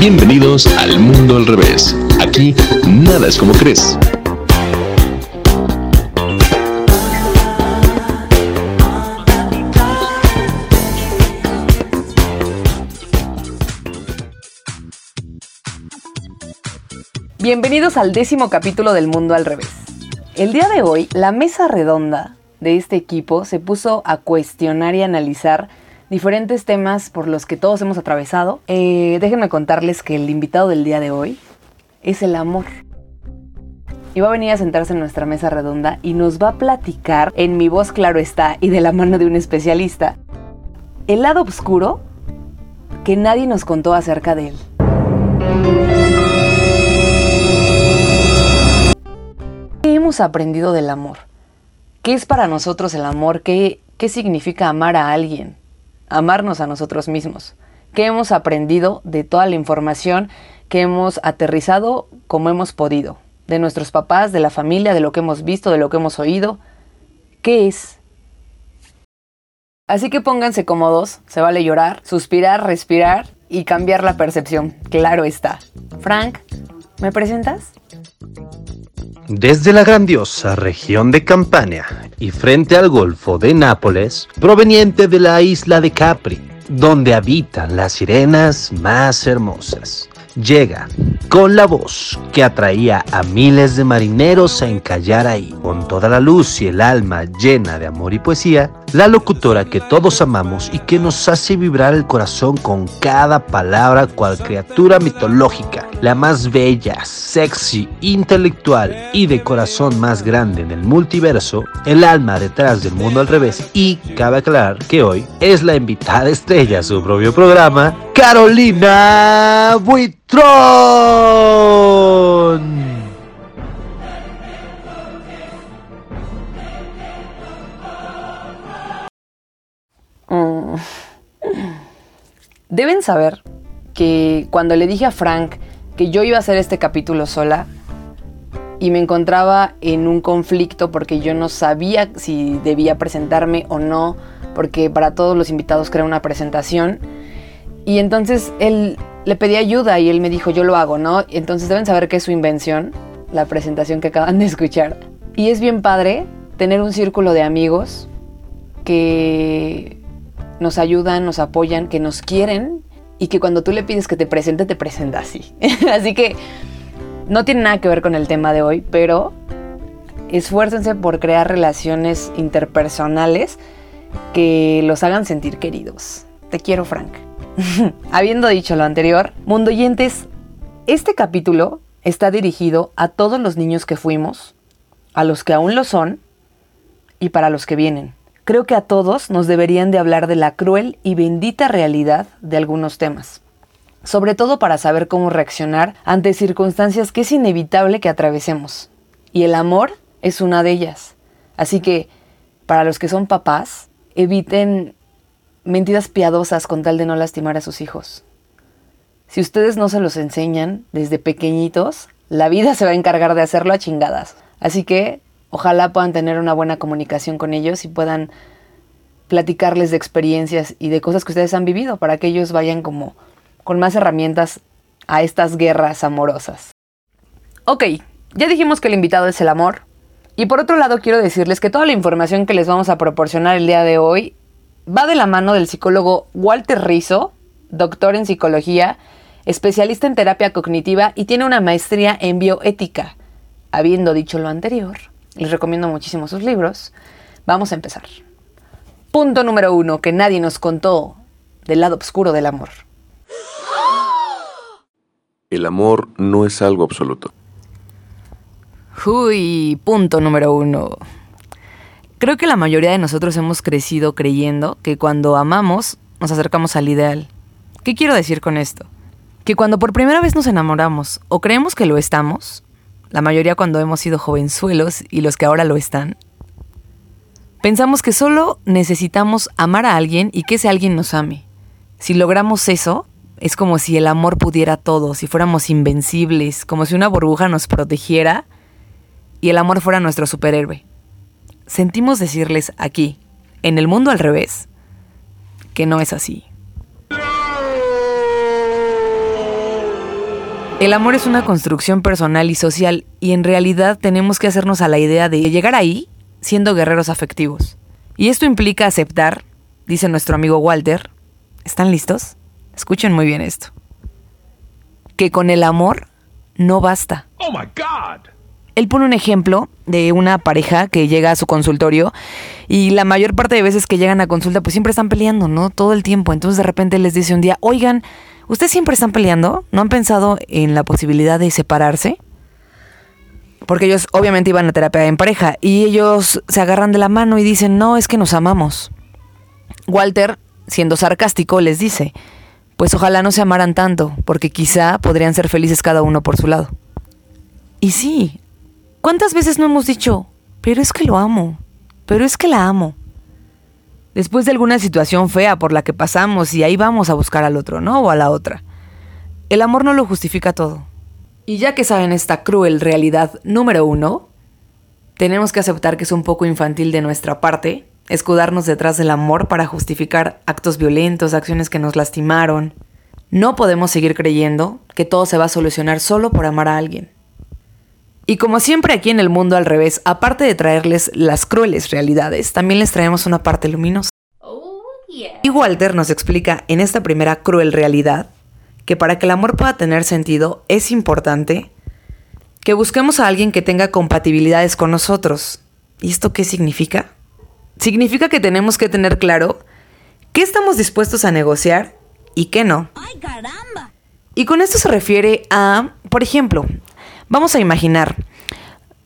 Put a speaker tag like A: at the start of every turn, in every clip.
A: Bienvenidos al mundo al revés. Aquí nada es como crees.
B: Bienvenidos al décimo capítulo del Mundo al Revés. El día de hoy, la mesa redonda de este equipo se puso a cuestionar y analizar diferentes temas por los que todos hemos atravesado. Eh, déjenme contarles que el invitado del día de hoy es el amor. Y va a venir a sentarse en nuestra mesa redonda y nos va a platicar, en mi voz claro está, y de la mano de un especialista, el lado oscuro que nadie nos contó acerca de él. ¿Qué hemos aprendido del amor? ¿Qué es para nosotros el amor? ¿Qué, qué significa amar a alguien? Amarnos a nosotros mismos. ¿Qué hemos aprendido de toda la información que hemos aterrizado como hemos podido? De nuestros papás, de la familia, de lo que hemos visto, de lo que hemos oído. ¿Qué es? Así que pónganse cómodos, se vale llorar, suspirar, respirar y cambiar la percepción. Claro está. Frank, ¿me presentas?
C: Desde la grandiosa región de Campania y frente al Golfo de Nápoles, proveniente de la isla de Capri, donde habitan las sirenas más hermosas, llega con la voz que atraía a miles de marineros a encallar ahí, con toda la luz y el alma llena de amor y poesía, la locutora que todos amamos y que nos hace vibrar el corazón con cada palabra cual criatura mitológica, la más bella, sexy, intelectual y de corazón más grande en el multiverso, el alma detrás del mundo al revés. Y cabe aclarar que hoy es la invitada estrella a su propio programa, Carolina Buitrón.
B: Mm. Deben saber que cuando le dije a Frank que yo iba a hacer este capítulo sola y me encontraba en un conflicto porque yo no sabía si debía presentarme o no, porque para todos los invitados crea una presentación. Y entonces él le pedí ayuda y él me dijo, yo lo hago, ¿no? Entonces deben saber que es su invención, la presentación que acaban de escuchar. Y es bien padre tener un círculo de amigos que nos ayudan, nos apoyan, que nos quieren y que cuando tú le pides que te presente, te presenta así. así que no tiene nada que ver con el tema de hoy, pero esfuércense por crear relaciones interpersonales que los hagan sentir queridos. Te quiero, Frank. Habiendo dicho lo anterior, mundo oyentes, este capítulo está dirigido a todos los niños que fuimos, a los que aún lo son y para los que vienen. Creo que a todos nos deberían de hablar de la cruel y bendita realidad de algunos temas, sobre todo para saber cómo reaccionar ante circunstancias que es inevitable que atravesemos. Y el amor es una de ellas. Así que, para los que son papás, eviten mentiras piadosas con tal de no lastimar a sus hijos. Si ustedes no se los enseñan desde pequeñitos, la vida se va a encargar de hacerlo a chingadas. Así que ojalá puedan tener una buena comunicación con ellos y puedan platicarles de experiencias y de cosas que ustedes han vivido para que ellos vayan como con más herramientas a estas guerras amorosas. Ok, ya dijimos que el invitado es el amor. Y por otro lado quiero decirles que toda la información que les vamos a proporcionar el día de hoy va de la mano del psicólogo Walter Rizzo, doctor en psicología, especialista en terapia cognitiva y tiene una maestría en bioética. Habiendo dicho lo anterior, les recomiendo muchísimo sus libros. Vamos a empezar. Punto número uno que nadie nos contó del lado oscuro del amor.
D: El amor no es algo absoluto.
B: Uy, punto número uno. Creo que la mayoría de nosotros hemos crecido creyendo que cuando amamos nos acercamos al ideal. ¿Qué quiero decir con esto? Que cuando por primera vez nos enamoramos o creemos que lo estamos, la mayoría cuando hemos sido jovenzuelos y los que ahora lo están, pensamos que solo necesitamos amar a alguien y que ese alguien nos ame. Si logramos eso, es como si el amor pudiera todo, si fuéramos invencibles, como si una burbuja nos protegiera y el amor fuera nuestro superhéroe sentimos decirles aquí, en el mundo al revés, que no es así. El amor es una construcción personal y social y en realidad tenemos que hacernos a la idea de llegar ahí siendo guerreros afectivos. Y esto implica aceptar, dice nuestro amigo Walter, ¿están listos? Escuchen muy bien esto. Que con el amor no basta.
A: Oh my God.
B: Él pone un ejemplo de una pareja que llega a su consultorio y la mayor parte de veces que llegan a consulta pues siempre están peleando, ¿no? Todo el tiempo. Entonces de repente les dice un día, oigan, ¿ustedes siempre están peleando? ¿No han pensado en la posibilidad de separarse? Porque ellos obviamente iban a terapia en pareja y ellos se agarran de la mano y dicen, no, es que nos amamos. Walter, siendo sarcástico, les dice, pues ojalá no se amaran tanto, porque quizá podrían ser felices cada uno por su lado. Y sí, ¿cuántas veces no hemos dicho, pero es que lo amo, pero es que la amo? Después de alguna situación fea por la que pasamos y ahí vamos a buscar al otro, ¿no? O a la otra. El amor no lo justifica todo. Y ya que saben esta cruel realidad número uno, tenemos que aceptar que es un poco infantil de nuestra parte escudarnos detrás del amor para justificar actos violentos, acciones que nos lastimaron. No podemos seguir creyendo que todo se va a solucionar solo por amar a alguien. Y como siempre aquí en el mundo al revés, aparte de traerles las crueles realidades, también les traemos una parte luminosa. Y Walter nos explica en esta primera cruel realidad que para que el amor pueda tener sentido es importante que busquemos a alguien que tenga compatibilidades con nosotros. ¿Y esto qué significa? significa que tenemos que tener claro qué estamos dispuestos a negociar y qué no. ¡Ay, caramba! Y con esto se refiere a, por ejemplo, vamos a imaginar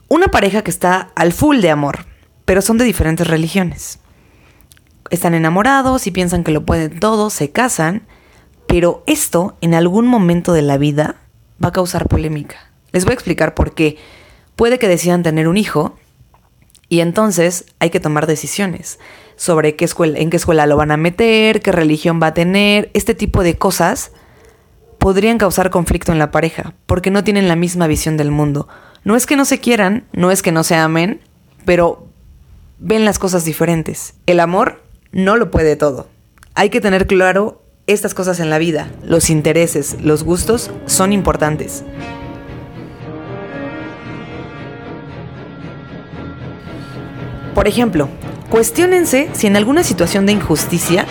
B: una pareja que está al full de amor, pero son de diferentes religiones. Están enamorados y piensan que lo pueden todo, se casan, pero esto en algún momento de la vida va a causar polémica. Les voy a explicar por qué. Puede que decidan tener un hijo y entonces hay que tomar decisiones sobre qué en qué escuela lo van a meter, qué religión va a tener, este tipo de cosas podrían causar conflicto en la pareja, porque no tienen la misma visión del mundo. No es que no se quieran, no es que no se amen, pero ven las cosas diferentes. El amor no lo puede todo. Hay que tener claro estas cosas en la vida. Los intereses, los gustos son importantes. Por ejemplo, cuestionense si en alguna situación de injusticia,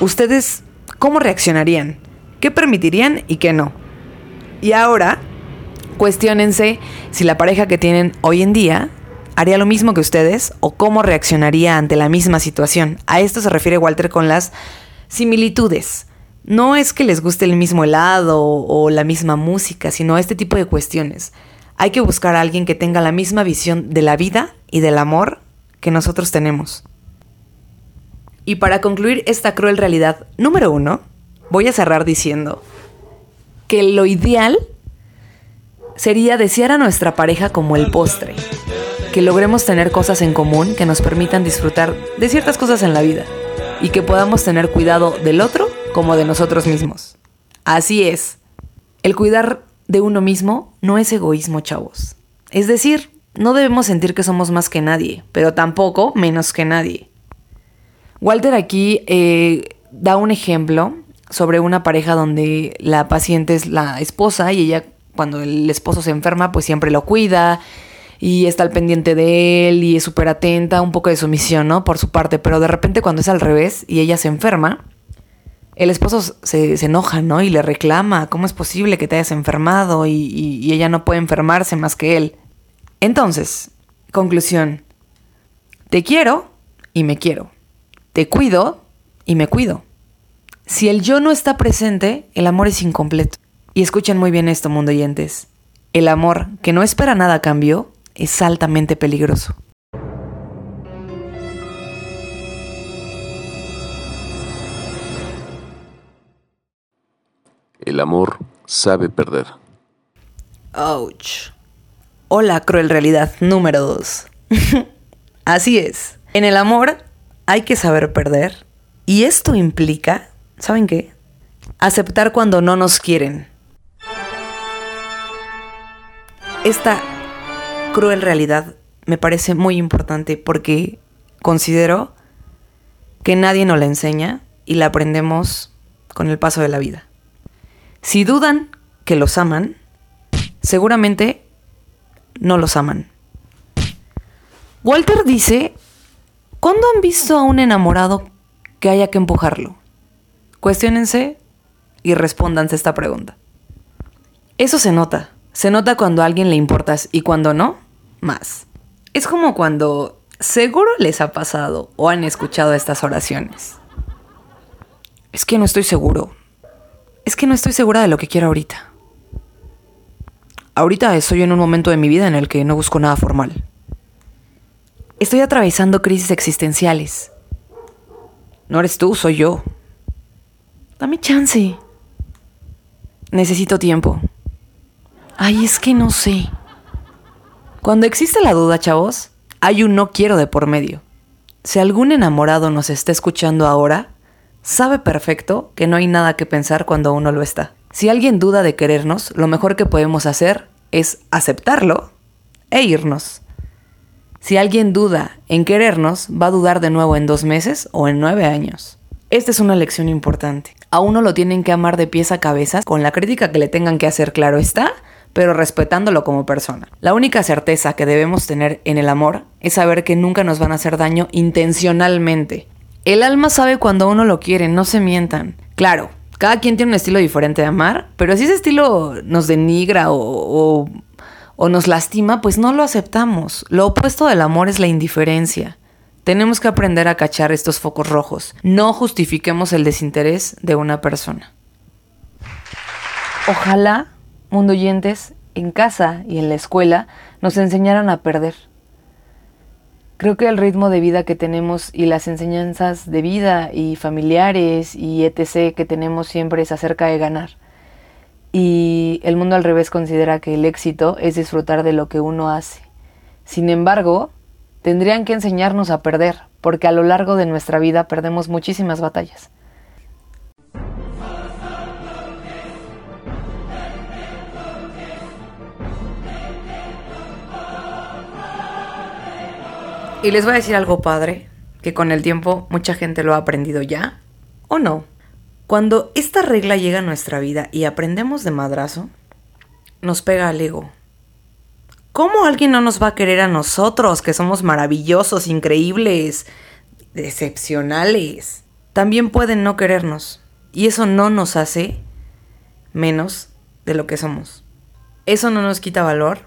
B: ustedes cómo reaccionarían, qué permitirían y qué no. Y ahora, cuestionense si la pareja que tienen hoy en día haría lo mismo que ustedes o cómo reaccionaría ante la misma situación. A esto se refiere Walter con las similitudes. No es que les guste el mismo helado o la misma música, sino este tipo de cuestiones. Hay que buscar a alguien que tenga la misma visión de la vida y del amor que nosotros tenemos. Y para concluir esta cruel realidad número uno, voy a cerrar diciendo que lo ideal sería desear a nuestra pareja como el postre, que logremos tener cosas en común que nos permitan disfrutar de ciertas cosas en la vida y que podamos tener cuidado del otro como de nosotros mismos. Así es, el cuidar de uno mismo no es egoísmo, chavos. Es decir, no debemos sentir que somos más que nadie, pero tampoco menos que nadie. Walter aquí eh, da un ejemplo sobre una pareja donde la paciente es la esposa y ella cuando el esposo se enferma pues siempre lo cuida y está al pendiente de él y es súper atenta, un poco de sumisión, ¿no? Por su parte, pero de repente cuando es al revés y ella se enferma, el esposo se, enoja, ¿no? Y le reclama, ¿cómo es posible que te hayas enfermado? Y, ella no puede enfermarse más que él. Entonces, conclusión, te quiero y me quiero. Te cuido y me cuido. Si el yo no está presente, el amor es incompleto. Y escuchen muy bien esto, mundo oyentes. El amor que no espera nada a cambio es altamente peligroso.
D: El amor sabe perder.
B: Ouch. Hola, cruel realidad número 2. Así es. En el amor hay que saber perder. Y esto implica, ¿saben qué? Aceptar cuando no nos quieren. Esta cruel realidad me parece muy importante porque considero que nadie nos la enseña y la aprendemos con el paso de la vida. Si dudan que los aman, seguramente no los aman. Walter dice, ¿cuándo han visto a un enamorado que haya que empujarlo? Cuestiónense y respóndanse esta pregunta. Eso se nota. Se nota cuando a alguien le importas y cuando no, más. Es como cuando seguro les ha pasado o han escuchado estas oraciones. Es que no estoy seguro. Es que no estoy segura de lo que quiero ahorita. Ahorita estoy en un momento de mi vida en el que no busco nada formal. Estoy atravesando crisis existenciales. No eres tú, soy yo. Dame chance. Necesito tiempo. Ay, es que no sé. Cuando existe la duda, chavos, hay un no quiero de por medio. Si algún enamorado nos está escuchando ahora, sabe perfecto que no hay nada que pensar cuando uno lo está. Si alguien duda de querernos, lo mejor que podemos hacer es aceptarlo e irnos. Si alguien duda en querernos, va a dudar de nuevo en dos meses o en nueve años. Esta es una lección importante. A uno lo tienen que amar de pies a cabeza, con la crítica que le tengan que hacer, claro está, pero respetándolo como persona. La única certeza que debemos tener en el amor es saber que nunca nos van a hacer daño intencionalmente. El alma sabe cuando uno lo quiere, no se mientan. Claro, cada quien tiene un estilo diferente de amar, pero si ese estilo nos denigra o, o nos lastima, pues no lo aceptamos. Lo opuesto del amor es la indiferencia. Tenemos que aprender a cachar estos focos rojos. No justifiquemos el desinterés de una persona. Ojalá mundo oyentes, en casa y en la escuela nos enseñaran a perder. Creo que el ritmo de vida que tenemos y las enseñanzas de vida y familiares y etc. que tenemos siempre es acerca de ganar. Y el mundo al revés considera que el éxito es disfrutar de lo que uno hace. Sin embargo, tendrían que enseñarnos a perder, porque a lo largo de nuestra vida perdemos muchísimas batallas. Y les voy a decir algo padre, que con el tiempo mucha gente lo ha aprendido ya, o no. Cuando esta regla llega a nuestra vida y aprendemos de madrazo, nos pega al ego. ¿Cómo alguien no nos va a querer a nosotros, que somos maravillosos, increíbles, excepcionales? También pueden no querernos. Y eso no nos hace menos de lo que somos. Eso no nos quita valor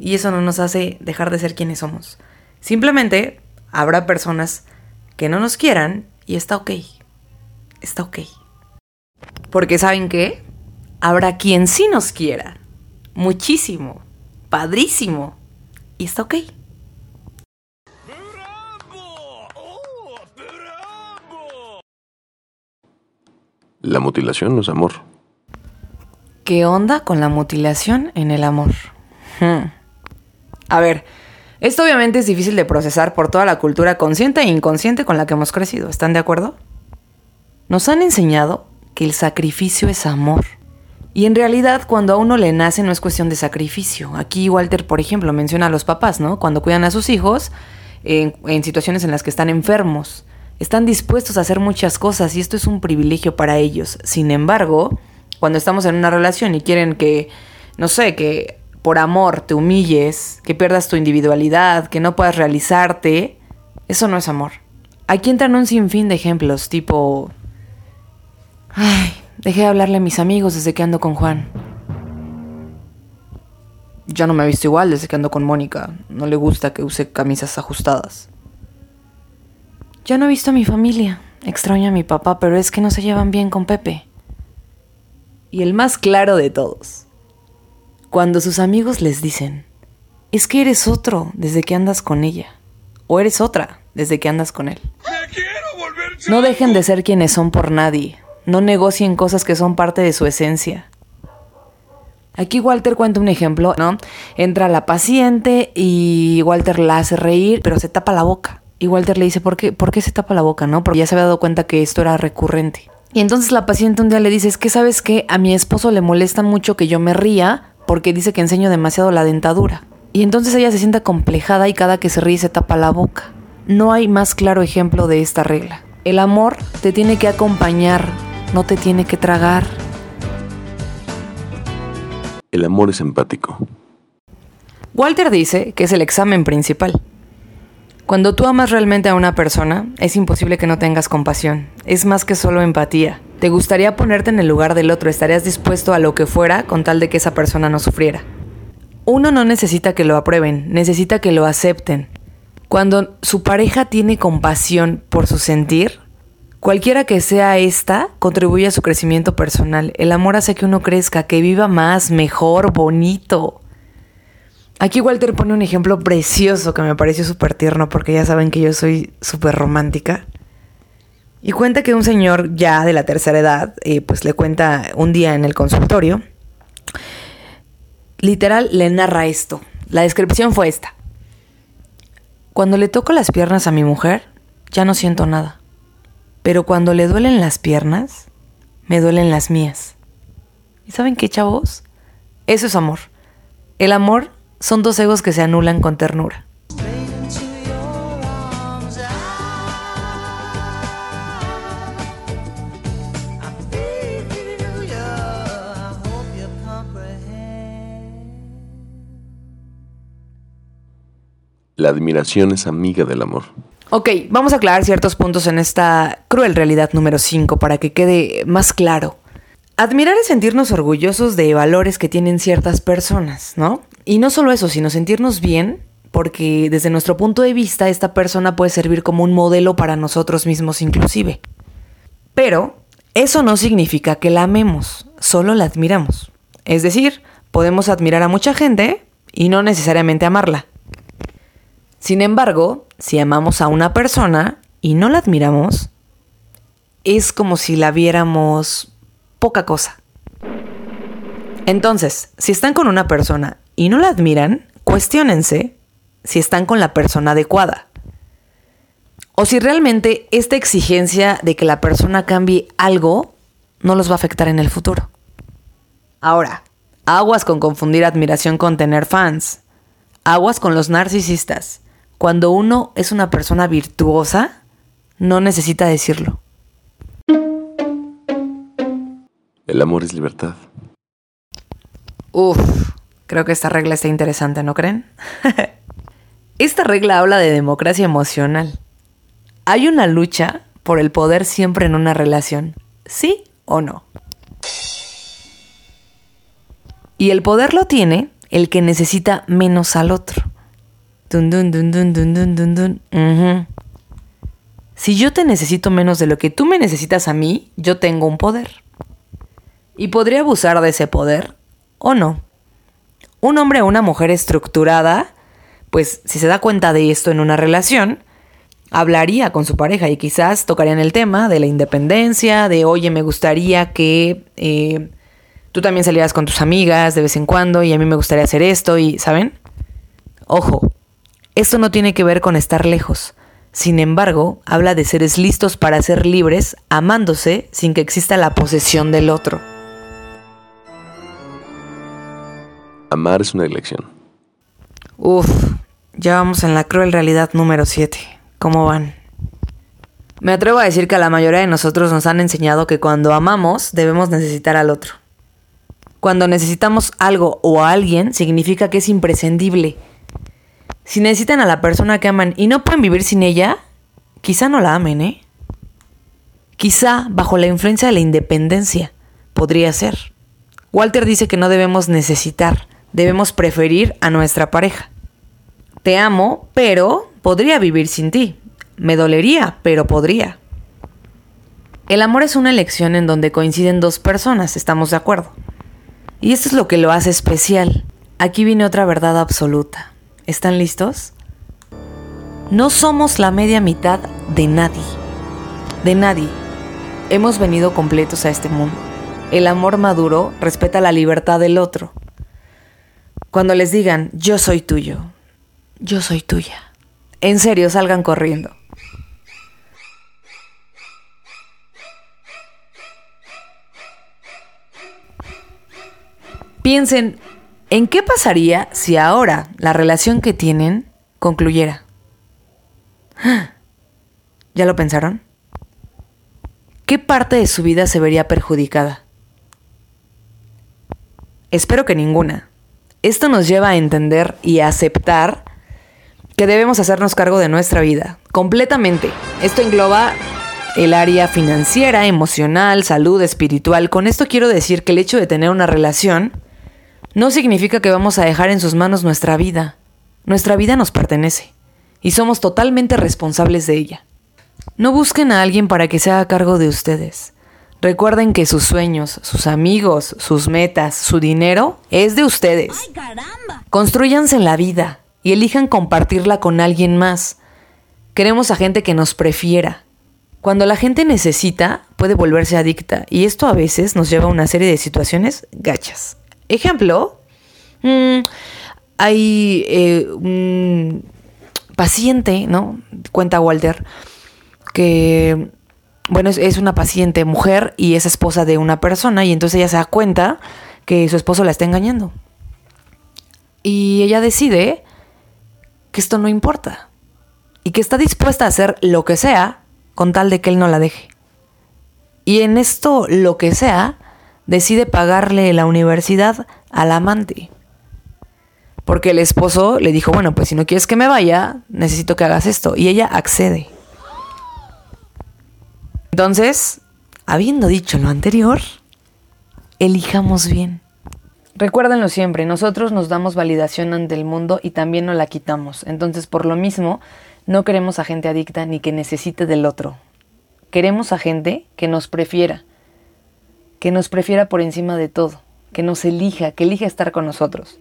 B: y eso no nos hace dejar de ser quienes somos. Simplemente habrá personas que no nos quieran y está ok. Está ok. Porque ¿saben qué? Habrá quien sí nos quiera. Muchísimo. Padrísimo. Y está ok.
D: La mutilación no es amor.
B: ¿Qué onda con la mutilación en el amor? Hmm. A ver, esto obviamente es difícil de procesar por toda la cultura consciente e inconsciente con la que hemos crecido. ¿Están de acuerdo? Nos han enseñado que el sacrificio es amor. Y en realidad cuando a uno le nace no es cuestión de sacrificio. Aquí Walter, por ejemplo, menciona a los papás, ¿no? Cuando cuidan a sus hijos en, situaciones en las que están enfermos. Están dispuestos a hacer muchas cosas y esto es un privilegio para ellos. Sin embargo, cuando estamos en una relación y quieren que, no sé, que por amor te humilles, que pierdas tu individualidad, que no puedas realizarte, eso no es amor. Aquí entran un sinfín de ejemplos, tipo... Ay, dejé de hablarle a mis amigos desde que ando con Juan. Ya no me he visto igual desde que ando con Mónica. No le gusta que use camisas ajustadas. Ya no he visto a mi familia. Extraño a mi papá, pero es que no se llevan bien con Pepe. Y el más claro de todos. Cuando sus amigos les dicen, es que eres otro desde que andas con ella, o eres otra desde que andas con él. No dejen de ser quienes son por nadie, no negocien cosas que son parte de su esencia. Aquí Walter cuenta un ejemplo, ¿no? Entra la paciente y Walter la hace reír, pero se tapa la boca. Y Walter le dice, ¿por qué, ¿por qué se tapa la boca, no? Porque ya se había dado cuenta que esto era recurrente. Y entonces la paciente un día le dice, es que sabes que a mi esposo le molesta mucho que yo me ría porque dice que enseño demasiado la dentadura. Y entonces ella se siente complejada y cada que se ríe se tapa la boca. No hay más claro ejemplo de esta regla. El amor te tiene que acompañar, no te tiene que tragar.
D: El amor es empático.
B: Walter dice que es el examen principal. Cuando tú amas realmente a una persona, es imposible que no tengas compasión. Es más que solo empatía. Te gustaría ponerte en el lugar del otro, estarías dispuesto a lo que fuera con tal de que esa persona no sufriera. Uno no necesita que lo aprueben, necesita que lo acepten. Cuando su pareja tiene compasión por su sentir, cualquiera que sea esta, contribuye a su crecimiento personal. El amor hace que uno crezca, que viva más, mejor, bonito. Aquí Walter pone un ejemplo precioso que me pareció súper tierno porque ya saben que yo soy súper romántica. Y cuenta que un señor ya de la tercera edad, eh, pues le cuenta un día en el consultorio, literal le narra esto. La descripción fue esta. Cuando le toco las piernas a mi mujer, ya no siento nada. Pero cuando le duelen las piernas, me duelen las mías. ¿Y saben qué, chavos? Eso es amor. El amor son dos egos que se anulan con ternura.
D: La admiración es amiga del amor.
B: Ok, vamos a aclarar ciertos puntos en esta cruel realidad número 5 para que quede más claro. Admirar es sentirnos orgullosos de valores que tienen ciertas personas, ¿no? Y no solo eso, sino sentirnos bien porque desde nuestro punto de vista esta persona puede servir como un modelo para nosotros mismos inclusive. Pero eso no significa que la amemos, solo la admiramos. Es decir, podemos admirar a mucha gente y no necesariamente amarla. Sin embargo, si amamos a una persona y no la admiramos, es como si la viéramos poca cosa. Entonces, si están con una persona y no la admiran, cuestionense si están con la persona adecuada. O si realmente esta exigencia de que la persona cambie algo no los va a afectar en el futuro. Ahora, aguas con confundir admiración con tener fans. Aguas con los narcisistas. Cuando uno es una persona virtuosa, no necesita decirlo.
D: El amor es libertad.
B: Uf, creo que esta regla está interesante, ¿no creen? esta regla habla de democracia emocional. Hay una lucha por el poder siempre en una relación, ¿sí o no? Y el poder lo tiene el que necesita menos al otro. Dun, dun, dun, dun, dun, dun, dun, dun. Si yo te necesito menos de lo que tú me necesitas a mí, yo tengo un poder. Y podría abusar de ese poder o no. Un hombre o una mujer estructurada, pues si se da cuenta de esto en una relación, hablaría con su pareja y quizás tocarían el tema de la independencia, de oye, me gustaría que eh, tú también salieras con tus amigas de vez en cuando y a mí me gustaría hacer esto y, ¿saben? Ojo, esto no tiene que ver con estar lejos. Sin embargo, habla de seres listos para ser libres, amándose sin que exista la posesión del otro.
D: Amar es una elección.
B: Uf, ya vamos en la cruel realidad número 7. ¿Cómo van? Me atrevo a decir que a la mayoría de nosotros nos han enseñado que cuando amamos debemos necesitar al otro. Cuando necesitamos algo o a alguien significa que es imprescindible. Si necesitan a la persona que aman y no pueden vivir sin ella, quizá no la amen, ¿eh? Quizá bajo la influencia de la independencia podría ser. Walter dice que no debemos necesitar, debemos preferir a nuestra pareja. Te amo, pero podría vivir sin ti. Me dolería, pero podría. El amor es una elección en donde coinciden dos personas, estamos de acuerdo. Y esto es lo que lo hace especial. Aquí viene otra verdad absoluta. ¿Están listos? No somos la media mitad de nadie. De nadie. Hemos venido completos a este mundo. El amor maduro respeta la libertad del otro. Cuando les digan, yo soy tuyo, yo soy tuya. En serio, salgan corriendo. Piensen, ¿en qué pasaría si ahora la relación que tienen concluyera? ¿Ya lo pensaron? ¿Qué parte de su vida se vería perjudicada? Espero que ninguna. Esto nos lleva a entender y a aceptar que debemos hacernos cargo de nuestra vida, completamente. Esto engloba el área financiera, emocional, salud, espiritual. Con esto quiero decir que el hecho de tener una relación no significa que vamos a dejar en sus manos nuestra vida. Nuestra vida nos pertenece y somos totalmente responsables de ella. No busquen a alguien para que se haga cargo de ustedes. Recuerden que sus sueños, sus amigos, sus metas, su dinero es de ustedes. Construyanse en la vida y elijan compartirla con alguien más. Queremos a gente que nos prefiera. Cuando la gente necesita, puede volverse adicta y esto a veces nos lleva a una serie de situaciones gachas. Ejemplo, mm, hay eh, un paciente, ¿no? Cuenta Walter, que, bueno, es, una paciente mujer y es esposa de una persona y entonces ella se da cuenta que su esposo la está engañando. Y ella decide que esto no importa y que está dispuesta a hacer lo que sea con tal de que él no la deje. Y en esto, lo que sea, decide pagarle la universidad al amante. Porque el esposo le dijo, bueno, pues si no quieres que me vaya, necesito que hagas esto. Y ella accede. Entonces, habiendo dicho lo anterior, elijamos bien. Recuérdenlo siempre, nosotros nos damos validación ante el mundo y también nos la quitamos. Entonces, por lo mismo, no queremos a gente adicta ni que necesite del otro. Queremos a gente que nos prefiera, que nos prefiera por encima de todo, que nos elija, que elija estar con nosotros.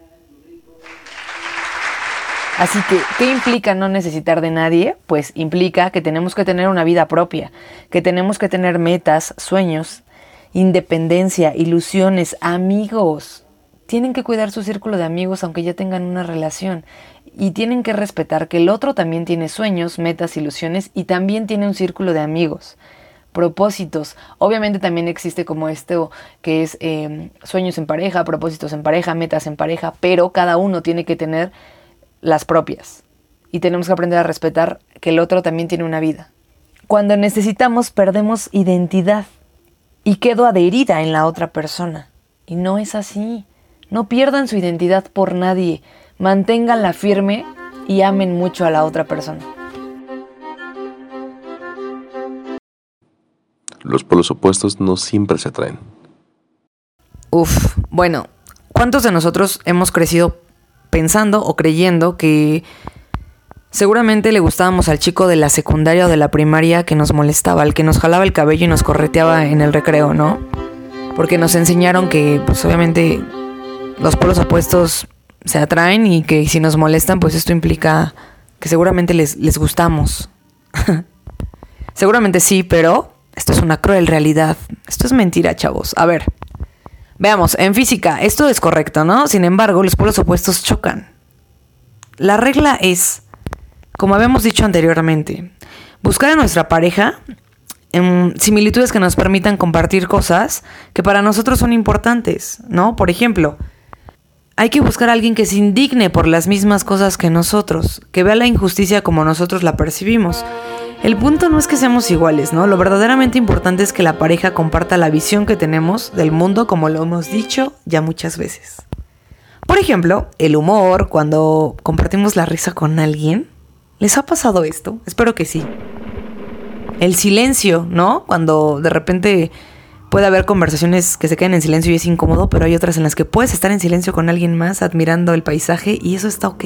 B: Así que, ¿qué implica no necesitar de nadie? Pues implica que tenemos que tener una vida propia, que tenemos que tener metas, sueños, independencia, ilusiones, amigos. Tienen que cuidar su círculo de amigos aunque ya tengan una relación. Y tienen que respetar que el otro también tiene sueños, metas, ilusiones y también tiene un círculo de amigos propósitos. Obviamente también existe como esto que es em, sueños en pareja, propósitos en pareja, metas en pareja, pero cada uno tiene que tener las propias. Y tenemos que aprender a respetar que el otro también tiene una vida. Cuando necesitamos perdemos identidad y quedo adherida en la otra persona. Y no es así. No pierdan su identidad por nadie. Manténganla firme y amen mucho a la otra persona.
D: Los polos opuestos no siempre se atraen.
B: Uf, bueno, ¿cuántos de nosotros hemos crecido pensando o creyendo que seguramente le gustábamos al chico de la secundaria o de la primaria que nos molestaba, el que nos jalaba el cabello y nos correteaba en el recreo, ¿no? Porque nos enseñaron que, pues obviamente, los polos opuestos se atraen y que si nos molestan, pues esto implica que seguramente les, les gustamos. seguramente sí, pero esto es una cruel realidad. Esto es mentira, chavos. A ver, Veamos, en física, esto es correcto, ¿no? Sin embargo, los polos opuestos chocan. La regla es, como habíamos dicho anteriormente, buscar a nuestra pareja en similitudes que nos permitan compartir cosas que para nosotros son importantes, ¿no? Por ejemplo, hay que buscar a alguien que se indigne por las mismas cosas que nosotros, que vea la injusticia como nosotros la percibimos el punto no es que seamos iguales, ¿no? Lo verdaderamente importante es que la pareja comparta la visión que tenemos del mundo como lo hemos dicho ya muchas veces. Por ejemplo, el humor, cuando compartimos la risa con alguien. ¿Les ha pasado esto? Espero que sí. El silencio, ¿no? Cuando de repente puede haber conversaciones que se queden en silencio y es incómodo, pero hay otras en las que puedes estar en silencio con alguien más admirando el paisaje y eso está ok.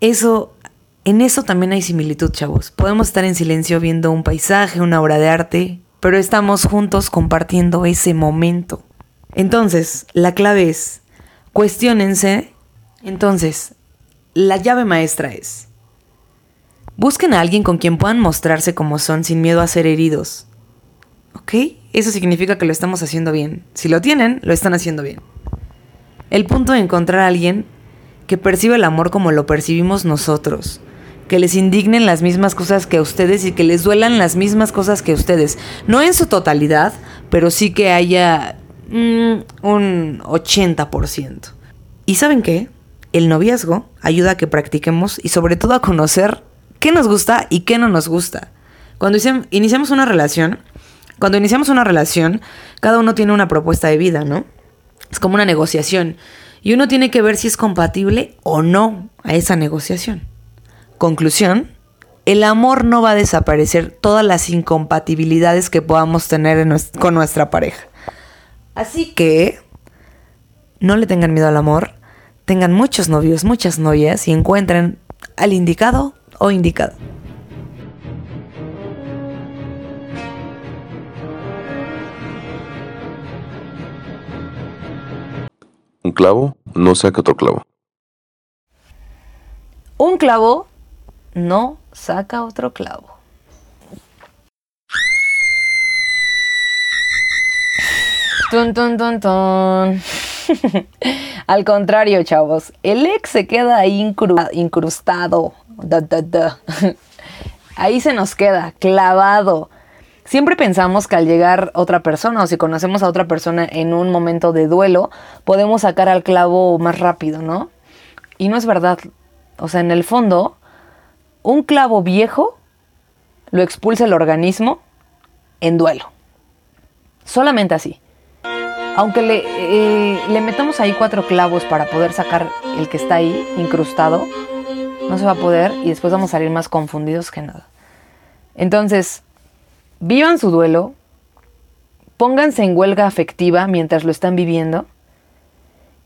B: Eso en eso también hay similitud, chavos. Podemos estar en silencio viendo un paisaje, una obra de arte, pero estamos juntos compartiendo ese momento. Entonces, la clave es, cuestionense. Entonces, la llave maestra es, busquen a alguien con quien puedan mostrarse como son sin miedo a ser heridos. ¿Ok? Eso significa que lo estamos haciendo bien. Si lo tienen, lo están haciendo bien. El punto de encontrar a alguien que perciba el amor como lo percibimos nosotros que les indignen las mismas cosas que a ustedes y que les duelan las mismas cosas que a ustedes. No en su totalidad, pero sí que haya mm, un 80%. ¿Y saben qué? El noviazgo ayuda a que practiquemos y sobre todo a conocer qué nos gusta y qué no nos gusta. Cuando iniciamos una relación, cuando iniciamos una relación, cada uno tiene una propuesta de vida, ¿no?
E: Es como una negociación. Y uno tiene que ver si es compatible o no a esa negociación. Conclusión, el amor no va a desaparecer todas las incompatibilidades que podamos tener con nuestra pareja. Así que no le tengan miedo al amor, tengan muchos novios, muchas novias y encuentren al indicado o indicado.
D: Un clavo no saca otro clavo.
B: Un clavo no saca otro clavo. Tun, tun, tun, tun. Al contrario, chavos, el ex se queda ahí incrustado. Ahí se nos queda, clavado. Siempre pensamos que al llegar otra persona o si conocemos a otra persona en un momento de duelo, podemos sacar al clavo más rápido, ¿no? Y no es verdad. O sea, en el fondo, un clavo viejo lo expulsa el organismo en duelo. Solamente así. Aunque le, eh, le, metamos ahí cuatro clavos para poder sacar el que está ahí incrustado, no se va a poder y después vamos a salir más confundidos que nada. Entonces, vivan su duelo, pónganse en huelga afectiva mientras lo están viviendo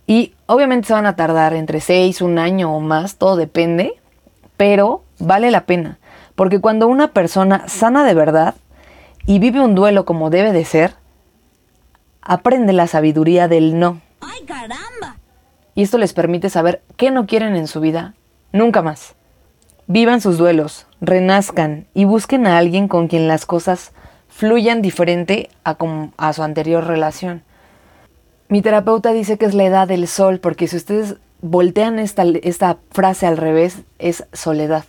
B: y obviamente se van a tardar entre seis, un año o más, todo depende, pero vale la pena, porque cuando una persona sana de verdad y vive un duelo como debe de ser, aprende la sabiduría del no. ¡Ay, caramba! Y esto les permite saber qué no quieren en su vida nunca más. Vivan sus duelos, renazcan y busquen a alguien con quien las cosas fluyan diferente a, a su anterior relación. Mi terapeuta dice que es la edad del sol, porque si ustedes voltean esta, esta frase al revés, es soledad.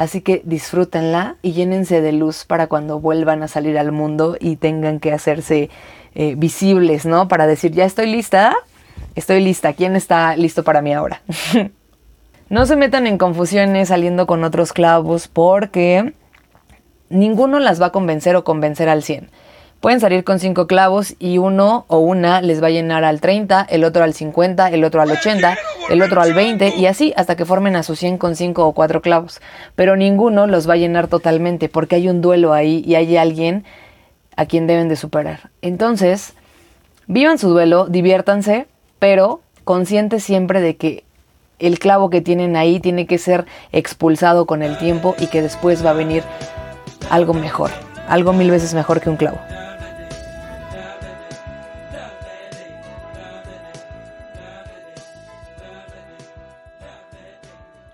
B: Así que disfrútenla y llénense de luz para cuando vuelvan a salir al mundo y tengan que hacerse eh, visibles, ¿no? Para decir, ya estoy lista, estoy lista, ¿quién está listo para mí ahora? no se metan en confusiones saliendo con otros clavos porque ninguno las va a convencer o convencer al 100. Pueden salir con cinco clavos y uno o una les va a llenar al 30, el otro al 50, el otro al 80, el otro al 20 y así hasta que formen a su 100 con cinco o cuatro clavos. Pero ninguno los va a llenar totalmente porque hay un duelo ahí y hay alguien a quien deben de superar. Entonces, vivan su duelo, diviértanse, pero conscientes siempre de que el clavo que tienen ahí tiene que ser expulsado con el tiempo y que después va a venir algo mejor, algo mil veces mejor que un clavo.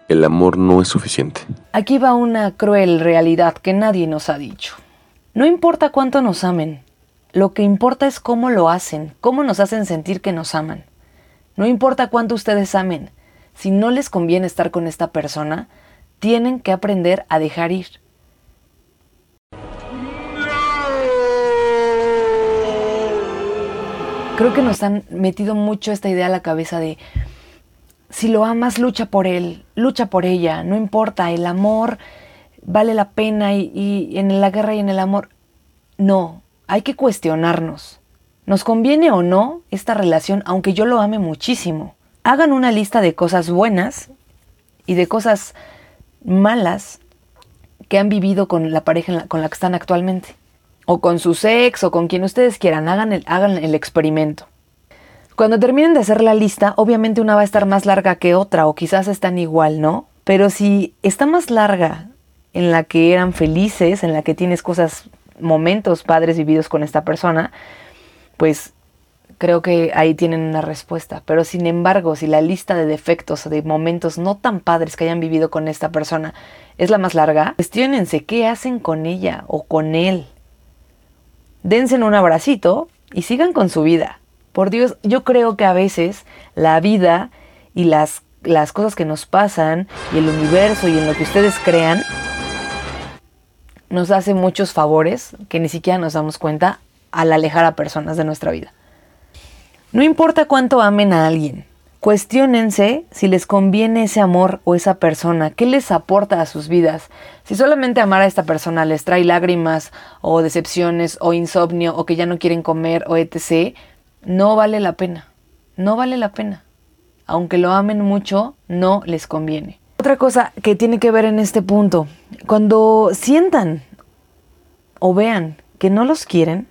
D: El amor no es suficiente.
B: Aquí va una cruel realidad que nadie nos ha dicho. No importa cuánto nos amen, lo que importa es cómo lo hacen, cómo nos hacen sentir que nos aman. No importa cuánto ustedes amen, si no les conviene estar con esta persona, tienen que aprender a dejar ir. Creo que nos han metido mucho esta idea a la cabeza de si lo amas, lucha por él, lucha por ella, no importa, el amor vale la pena y, en la guerra y en el amor. No, hay que cuestionarnos. ¿Nos conviene o no esta relación aunque yo lo ame muchísimo? Hagan una lista de cosas buenas y de cosas malas que han vivido con la pareja con la que están actualmente. O con su ex o con quien ustedes quieran. Hagan el, hagan el experimento. Cuando terminen de hacer la lista, obviamente una va a estar más larga que otra o quizás están igual, ¿no? Pero si está más larga en la que eran felices, en la que tienes cosas, momentos padres vividos con esta persona, pues creo que ahí tienen una respuesta. Pero sin embargo, si la lista de defectos o de momentos no tan padres que hayan vivido con esta persona es la más larga, cuestionense qué hacen con ella o con él. Dense un abracito y sigan con su vida. Por Dios, yo creo que a veces la vida y las, las cosas que nos pasan y el universo y en lo que ustedes crean nos hace muchos favores que ni siquiera nos damos cuenta al alejar a personas de nuestra vida. No importa cuánto amen a alguien, cuestionense si les conviene ese amor o esa persona, qué les aporta a sus vidas. Si solamente amar a esta persona les trae lágrimas o decepciones o insomnio o que ya no quieren comer o etc., no vale la pena. No vale la pena. Aunque lo amen mucho, no les conviene. Otra cosa que tiene que ver en este punto, cuando sientan o vean que no los quieren,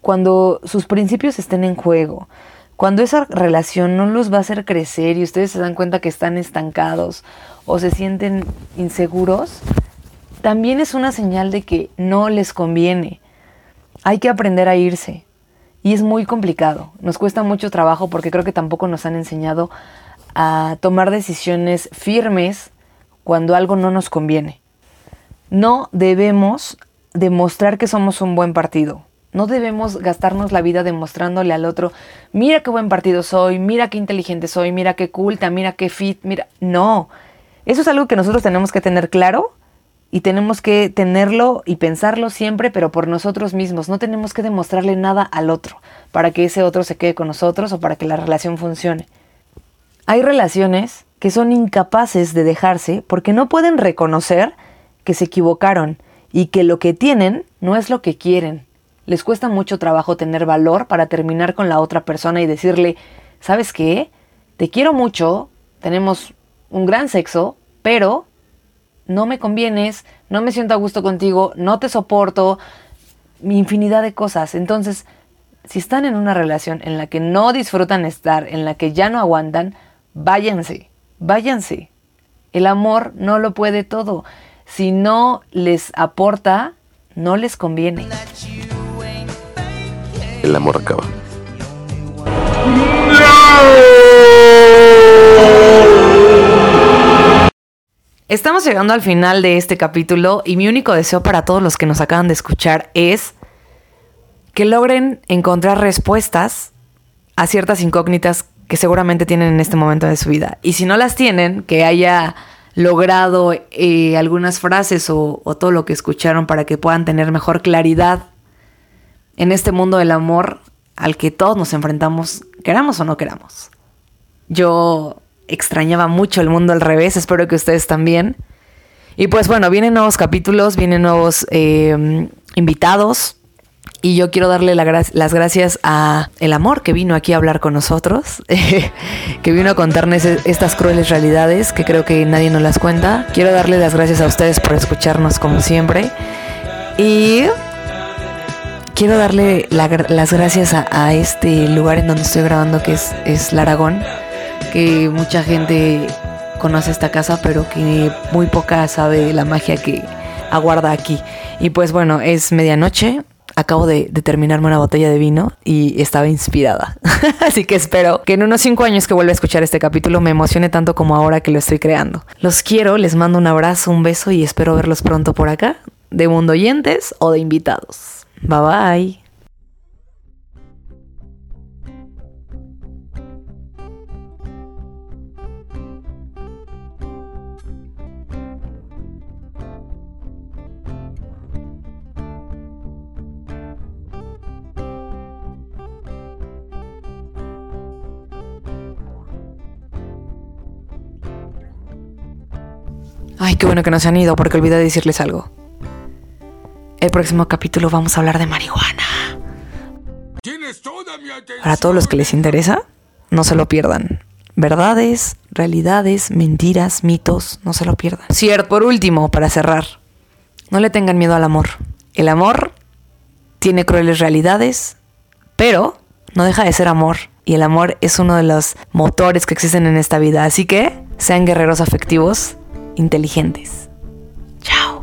B: cuando sus principios estén en juego, cuando esa relación no los va a hacer crecer y ustedes se dan cuenta que están estancados o se sienten inseguros, también es una señal de que no les conviene. Hay que aprender a irse. Y es muy complicado. Nos cuesta mucho trabajo porque creo que tampoco nos han enseñado a tomar decisiones firmes cuando algo no nos conviene. No debemos demostrar que somos un buen partido. No debemos gastarnos la vida demostrándole al otro, mira qué buen partido soy, mira qué inteligente soy, mira qué culta, mira qué fit, mira. No, eso es algo que nosotros tenemos que tener claro y tenemos que tenerlo y pensarlo siempre, pero por nosotros mismos. No tenemos que demostrarle nada al otro para que ese otro se quede con nosotros o para que la relación funcione. Hay relaciones que son incapaces de dejarse porque no pueden reconocer que se equivocaron y que lo que tienen no es lo que quieren. Les cuesta mucho trabajo tener valor para terminar con la otra persona y decirle, ¿sabes qué? Te quiero mucho, tenemos un gran sexo, pero no me convienes, no me siento a gusto contigo, no te soporto, infinidad de cosas. Entonces, si están en una relación en la que no disfrutan estar, en la que ya no aguantan, váyanse, váyanse. El amor no lo puede todo. Si no les aporta, no les conviene.
D: El amor acaba.
E: Estamos llegando al final de este capítulo y mi único deseo para todos los que nos acaban de escuchar es que logren encontrar respuestas a ciertas incógnitas que seguramente tienen en este momento de su vida. Y si no las tienen, que haya logrado eh, algunas frases o, o todo lo que escucharon para que puedan tener mejor claridad en este mundo del amor al que todos nos enfrentamos, queramos o no queramos. Yo extrañaba mucho el mundo al revés, espero que ustedes también. Y pues bueno, vienen nuevos capítulos, vienen nuevos eh, invitados. Y yo quiero darle las gracias a el amor que vino aquí a hablar con nosotros, que vino a contarnos estas crueles realidades que creo que nadie nos las cuenta. Quiero darle las gracias a ustedes por escucharnos como siempre. Y quiero darle la, las gracias a, a, este lugar en donde estoy grabando, que es, es Laragón, que mucha gente conoce esta casa, pero que muy poca sabe la magia que aguarda aquí. Y pues bueno, es medianoche, acabo de, de, terminarme una botella de vino y estaba inspirada. Así que espero que en unos cinco años que vuelva a escuchar este capítulo me emocione tanto como ahora que lo estoy creando. Los quiero, les mando un abrazo, un beso y espero verlos pronto por acá, de mundo oyentes o de invitados. Bye bye. Ay, qué bueno que no se han ido porque olvidé decirles algo. El próximo capítulo vamos a hablar de marihuana. Para todos los que les interesa, no se lo pierdan. Verdades, realidades, mentiras, mitos, no se lo pierdan. Cierto, por último, para cerrar, no le tengan miedo al amor. El amor tiene crueles realidades, pero no deja de ser amor. Y el amor es uno de los motores que existen en esta vida. Así que sean guerreros afectivos inteligentes. Chao.